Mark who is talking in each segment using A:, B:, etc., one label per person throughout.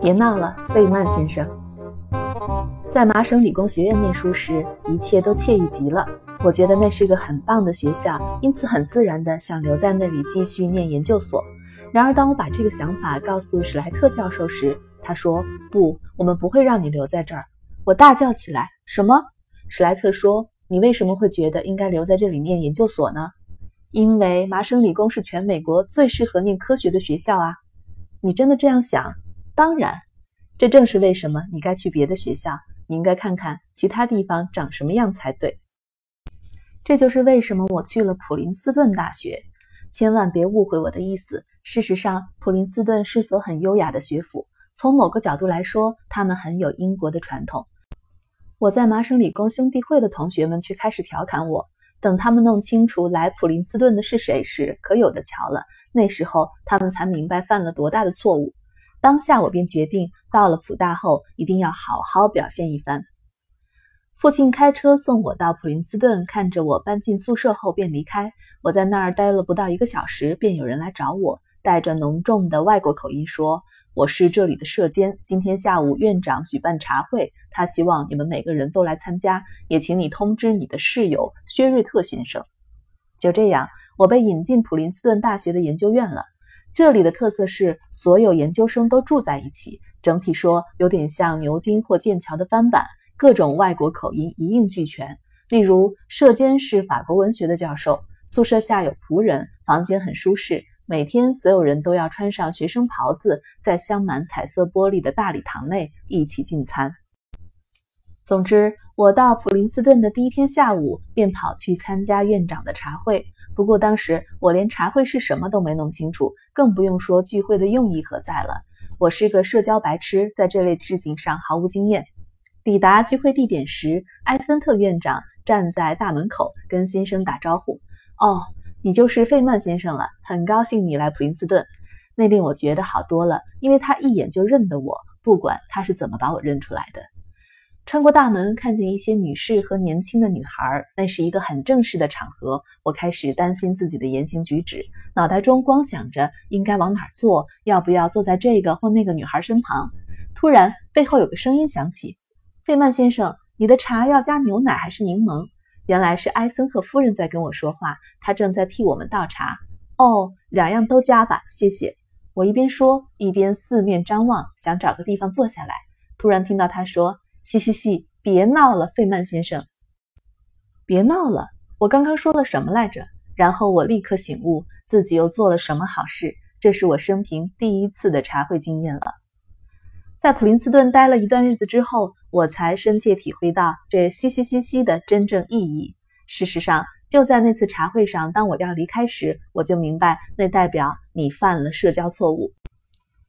A: 别闹了，费曼先生。在麻省理工学院念书时，一切都惬意极了。我觉得那是个很棒的学校，因此很自然的想留在那里继续念研究所。然而，当我把这个想法告诉史莱特教授时，他说：“不，我们不会让你留在这儿。”我大叫起来：“什么？”史莱特说：“你为什么会觉得应该留在这里念研究所呢？”因为麻省理工是全美国最适合念科学的学校啊。你真的这样想？当然，这正是为什么你该去别的学校。你应该看看其他地方长什么样才对。这就是为什么我去了普林斯顿大学。千万别误会我的意思。事实上，普林斯顿是所很优雅的学府。从某个角度来说，他们很有英国的传统。我在麻省理工兄弟会的同学们却开始调侃我。等他们弄清楚来普林斯顿的是谁时，可有的瞧了。那时候他们才明白犯了多大的错误。当下我便决定，到了普大后一定要好好表现一番。父亲开车送我到普林斯顿，看着我搬进宿舍后便离开。我在那儿待了不到一个小时，便有人来找我，带着浓重的外国口音说：“我是这里的舍监，今天下午院长举办茶会，他希望你们每个人都来参加，也请你通知你的室友薛瑞特先生。”就这样，我被引进普林斯顿大学的研究院了。这里的特色是所有研究生都住在一起，整体说有点像牛津或剑桥的翻版。各种外国口音一应俱全。例如，舍监是法国文学的教授，宿舍下有仆人，房间很舒适。每天所有人都要穿上学生袍子，在镶满彩色玻璃的大礼堂内一起进餐。总之，我到普林斯顿的第一天下午便跑去参加院长的茶会。不过当时我连茶会是什么都没弄清楚，更不用说聚会的用意何在了。我是个社交白痴，在这类事情上毫无经验。抵达聚会地点时，埃森特院长站在大门口跟先生打招呼：“哦，你就是费曼先生了，很高兴你来普林斯顿。”那令我觉得好多了，因为他一眼就认得我，不管他是怎么把我认出来的。穿过大门，看见一些女士和年轻的女孩，那是一个很正式的场合。我开始担心自己的言行举止，脑袋中光想着应该往哪儿坐，要不要坐在这个或那个女孩身旁。突然，背后有个声音响起：“费曼先生，你的茶要加牛奶还是柠檬？”原来是埃森赫夫人在跟我说话，她正在替我们倒茶。哦，两样都加吧，谢谢。我一边说，一边四面张望，想找个地方坐下来。突然听到她说。嘻嘻嘻，别闹了，费曼先生，别闹了。我刚刚说了什么来着？然后我立刻醒悟，自己又做了什么好事。这是我生平第一次的茶会经验了。在普林斯顿待了一段日子之后，我才深切体会到这嘻嘻嘻嘻的真正意义。事实上，就在那次茶会上，当我要离开时，我就明白，那代表你犯了社交错误。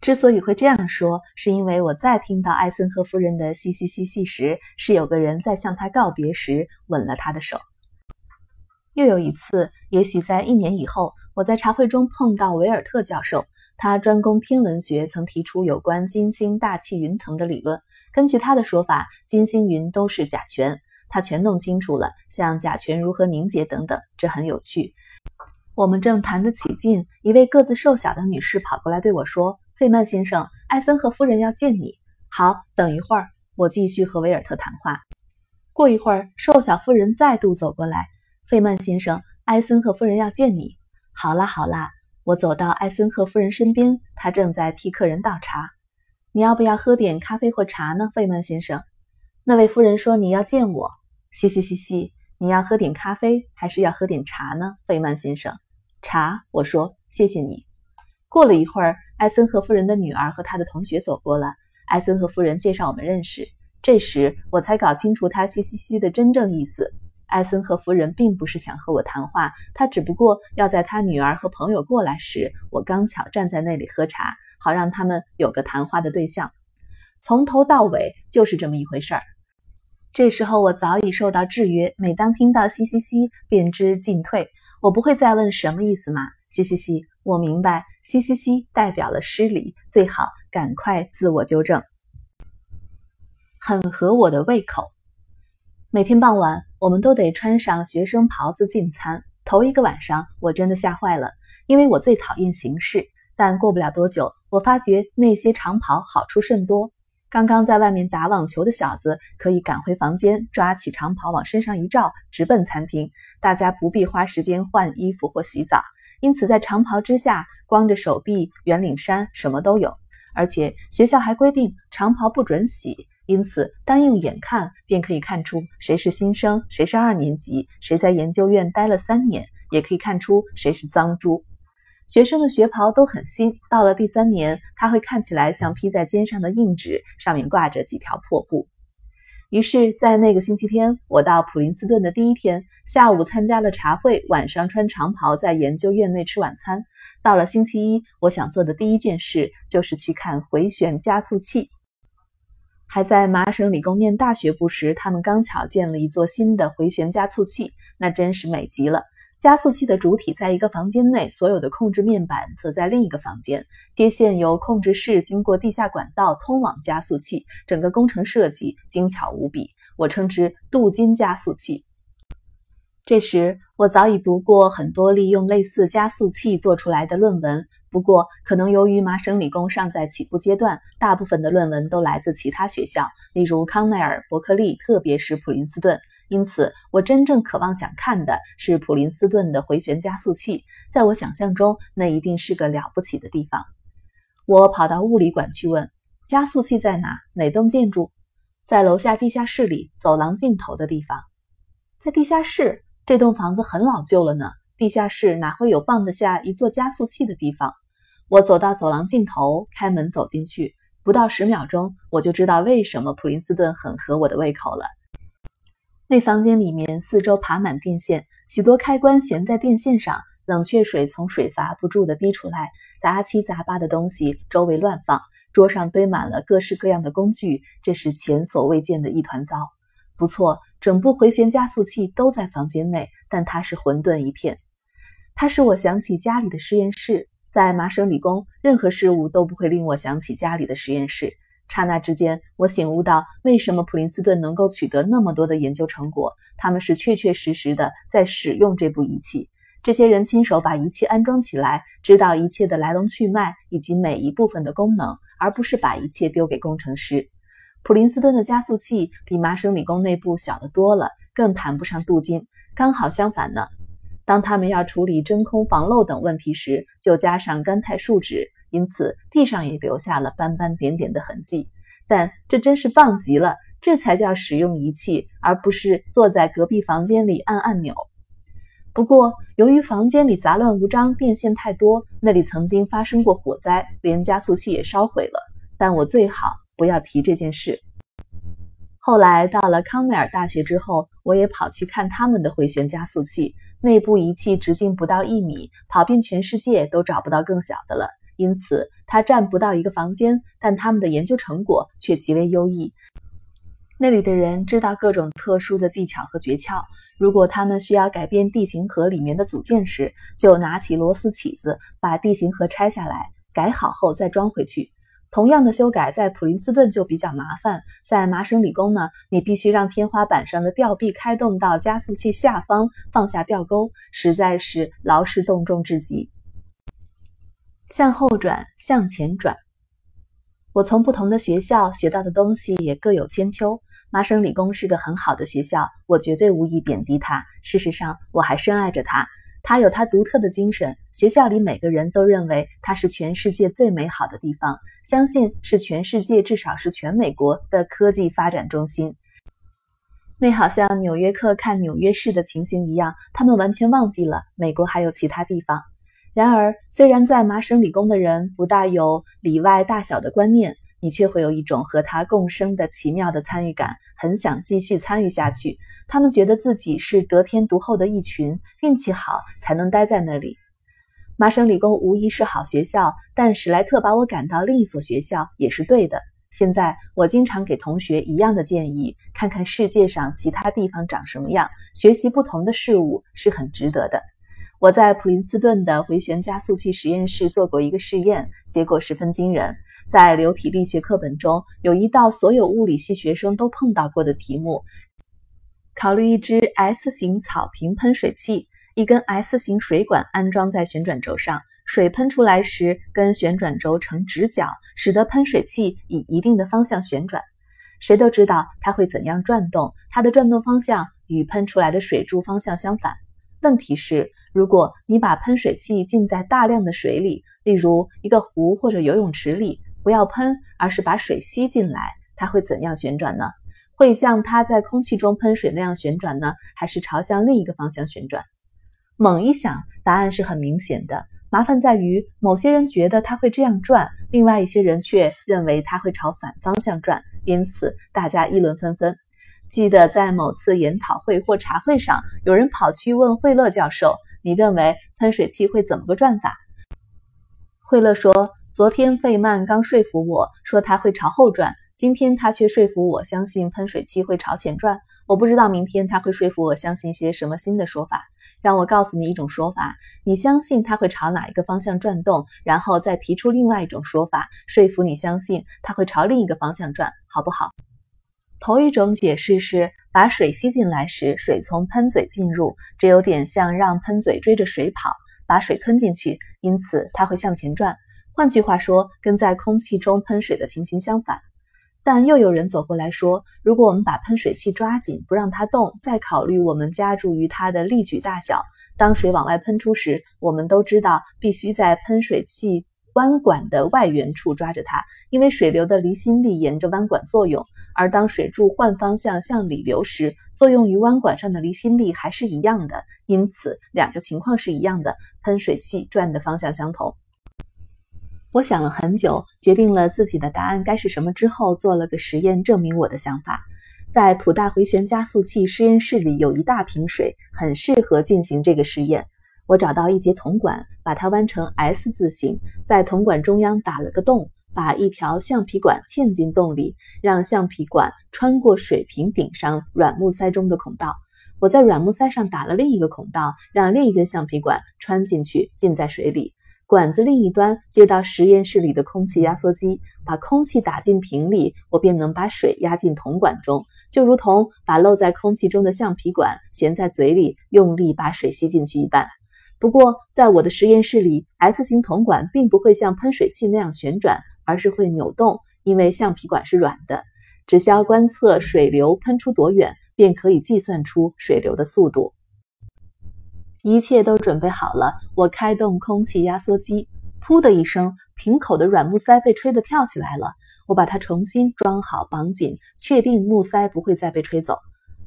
A: 之所以会这样说，是因为我在听到艾森赫夫人的嘻嘻嘻嘻时，是有个人在向她告别时吻了她的手。又有一次，也许在一年以后，我在茶会中碰到维尔特教授，他专攻天文学，曾提出有关金星大气云层的理论。根据他的说法，金星云都是甲醛，他全弄清楚了，像甲醛如何凝结等等，这很有趣。我们正谈得起劲，一位个子瘦小的女士跑过来对我说。费曼先生，艾森赫夫人要见你。好，等一会儿，我继续和维尔特谈话。过一会儿，瘦小妇人再度走过来。费曼先生，艾森赫夫人要见你。好啦，好啦，我走到艾森赫夫人身边，她正在替客人倒茶。你要不要喝点咖啡或茶呢，费曼先生？那位夫人说你要见我。嘻嘻嘻嘻，你要喝点咖啡还是要喝点茶呢，费曼先生？茶，我说，谢谢你。过了一会儿，艾森和夫人的女儿和她的同学走过了。艾森和夫人介绍我们认识。这时我才搞清楚她嘻嘻嘻的真正意思。艾森和夫人并不是想和我谈话，她只不过要在她女儿和朋友过来时，我刚巧站在那里喝茶，好让他们有个谈话的对象。从头到尾就是这么一回事儿。这时候我早已受到制约，每当听到嘻嘻嘻，便知进退。我不会再问什么意思嘛，嘻嘻嘻。我明白，嘻嘻嘻代表了失礼，最好赶快自我纠正。很合我的胃口。每天傍晚，我们都得穿上学生袍子进餐。头一个晚上，我真的吓坏了，因为我最讨厌形式。但过不了多久，我发觉那些长袍好处甚多。刚刚在外面打网球的小子可以赶回房间，抓起长袍往身上一罩，直奔餐厅。大家不必花时间换衣服或洗澡，因此在长袍之下光着手臂、圆领衫什么都有。而且学校还规定长袍不准洗，因此单用眼看便可以看出谁是新生，谁是二年级，谁在研究院待了三年，也可以看出谁是脏猪。学生的学袍都很新，到了第三年，它会看起来像披在肩上的硬纸，上面挂着几条破布。于是，在那个星期天，我到普林斯顿的第一天下午参加了茶会，晚上穿长袍在研究院内吃晚餐。到了星期一，我想做的第一件事就是去看回旋加速器。还在麻省理工念大学部时，他们刚巧建了一座新的回旋加速器，那真是美极了。加速器的主体在一个房间内，所有的控制面板则在另一个房间。接线由控制室经过地下管道通往加速器，整个工程设计精巧无比，我称之镀金加速器。这时，我早已读过很多利用类似加速器做出来的论文，不过可能由于麻省理工尚在起步阶段，大部分的论文都来自其他学校，例如康奈尔、伯克利，特别是普林斯顿。因此，我真正渴望想看的是普林斯顿的回旋加速器。在我想象中，那一定是个了不起的地方。我跑到物理馆去问：“加速器在哪？哪栋建筑？”在楼下地下室里，走廊尽头的地方。在地下室？这栋房子很老旧了呢。地下室哪会有放得下一座加速器的地方？我走到走廊尽头，开门走进去，不到十秒钟，我就知道为什么普林斯顿很合我的胃口了。那房间里面四周爬满电线，许多开关悬在电线上，冷却水从水阀不住地滴出来，杂七杂八的东西周围乱放，桌上堆满了各式各样的工具，这是前所未见的一团糟。不错，整部回旋加速器都在房间内，但它是混沌一片。它使我想起家里的实验室，在麻省理工，任何事物都不会令我想起家里的实验室。刹那之间，我醒悟到，为什么普林斯顿能够取得那么多的研究成果。他们是确确实实的在使用这部仪器。这些人亲手把仪器安装起来，知道一切的来龙去脉以及每一部分的功能，而不是把一切丢给工程师。普林斯顿的加速器比麻省理工内部小得多了，更谈不上镀金。刚好相反呢。当他们要处理真空防漏等问题时，就加上干钛树脂。因此，地上也留下了斑斑点点的痕迹。但这真是棒极了，这才叫使用仪器，而不是坐在隔壁房间里按按钮。不过，由于房间里杂乱无章，电线太多，那里曾经发生过火灾，连加速器也烧毁了。但我最好不要提这件事。后来到了康奈尔大学之后，我也跑去看他们的回旋加速器，内部仪器直径不到一米，跑遍全世界都找不到更小的了。因此，它占不到一个房间，但他们的研究成果却极为优异。那里的人知道各种特殊的技巧和诀窍。如果他们需要改变地形盒里面的组件时，就拿起螺丝起子把地形盒拆下来，改好后再装回去。同样的修改在普林斯顿就比较麻烦，在麻省理工呢，你必须让天花板上的吊臂开动到加速器下方，放下吊钩，实在是劳师动众至极。向后转，向前转。我从不同的学校学到的东西也各有千秋。麻省理工是个很好的学校，我绝对无意贬低它。事实上，我还深爱着它。它有它独特的精神。学校里每个人都认为它是全世界最美好的地方，相信是全世界，至少是全美国的科技发展中心。那好像纽约客看纽约市的情形一样，他们完全忘记了美国还有其他地方。然而，虽然在麻省理工的人不大有里外大小的观念，你却会有一种和他共生的奇妙的参与感，很想继续参与下去。他们觉得自己是得天独厚的一群，运气好才能待在那里。麻省理工无疑是好学校，但史莱特把我赶到另一所学校也是对的。现在我经常给同学一样的建议：看看世界上其他地方长什么样，学习不同的事物是很值得的。我在普林斯顿的回旋加速器实验室做过一个试验，结果十分惊人。在流体力学课本中有一道所有物理系学生都碰到过的题目：考虑一只 S 型草坪喷水器，一根 S 型水管安装在旋转轴上，水喷出来时跟旋转轴成直角，使得喷水器以一定的方向旋转。谁都知道它会怎样转动，它的转动方向与喷出来的水柱方向相反。问题是，如果你把喷水器浸在大量的水里，例如一个湖或者游泳池里，不要喷，而是把水吸进来，它会怎样旋转呢？会像它在空气中喷水那样旋转呢，还是朝向另一个方向旋转？猛一想，答案是很明显的。麻烦在于，某些人觉得它会这样转，另外一些人却认为它会朝反方向转，因此大家议论纷纷。记得在某次研讨会或茶会上，有人跑去问惠勒教授：“你认为喷水器会怎么个转法？”惠勒说：“昨天费曼刚说服我说它会朝后转，今天他却说服我相信喷水器会朝前转。我不知道明天他会说服我相信些什么新的说法。让我告诉你一种说法，你相信它会朝哪一个方向转动，然后再提出另外一种说法，说服你相信它会朝另一个方向转，好不好？”头一种解释是，把水吸进来时，水从喷嘴进入，这有点像让喷嘴追着水跑，把水吞进去，因此它会向前转。换句话说，跟在空气中喷水的情形相反。但又有人走过来说，如果我们把喷水器抓紧，不让它动，再考虑我们加注于它的力矩大小，当水往外喷出时，我们都知道必须在喷水器弯管的外缘处抓着它，因为水流的离心力沿着弯管作用。而当水柱换方向向里流时，作用于弯管上的离心力还是一样的，因此两个情况是一样的，喷水器转的方向相同。我想了很久，决定了自己的答案该是什么之后，做了个实验证明我的想法。在普大回旋加速器实验室里有一大瓶水，很适合进行这个实验。我找到一节铜管，把它弯成 S 字形，在铜管中央打了个洞。把一条橡皮管嵌进洞里，让橡皮管穿过水瓶顶上软木塞中的孔道。我在软木塞上打了另一个孔道，让另一根橡皮管穿进去，浸在水里。管子另一端接到实验室里的空气压缩机，把空气打进瓶里，我便能把水压进铜管中，就如同把漏在空气中的橡皮管衔在嘴里，用力把水吸进去一般。不过，在我的实验室里，S 型铜管并不会像喷水器那样旋转。而是会扭动，因为橡皮管是软的。只需要观测水流喷出多远，便可以计算出水流的速度。一切都准备好了，我开动空气压缩机，噗的一声，瓶口的软木塞被吹得跳起来了。我把它重新装好绑紧，确定木塞不会再被吹走。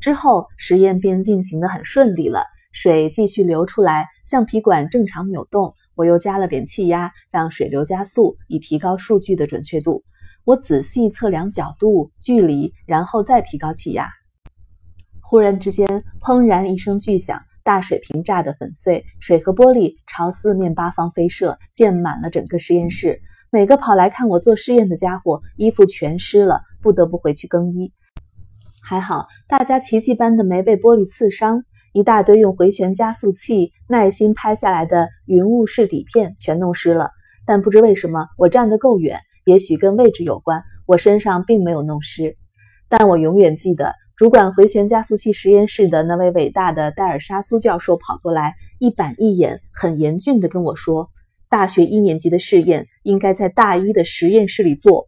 A: 之后实验便进行得很顺利了，水继续流出来，橡皮管正常扭动。我又加了点气压，让水流加速，以提高数据的准确度。我仔细测量角度、距离，然后再提高气压。忽然之间，砰然一声巨响，大水瓶炸得粉碎，水和玻璃朝四面八方飞射，溅满了整个实验室。每个跑来看我做试验的家伙，衣服全湿了，不得不回去更衣。还好，大家奇迹般的没被玻璃刺伤。一大堆用回旋加速器耐心拍下来的云雾式底片全弄湿了，但不知为什么我站得够远，也许跟位置有关，我身上并没有弄湿。但我永远记得，主管回旋加速器实验室的那位伟大的戴尔沙苏教授跑过来，一板一眼、很严峻地跟我说：“大学一年级的试验应该在大一的实验室里做。”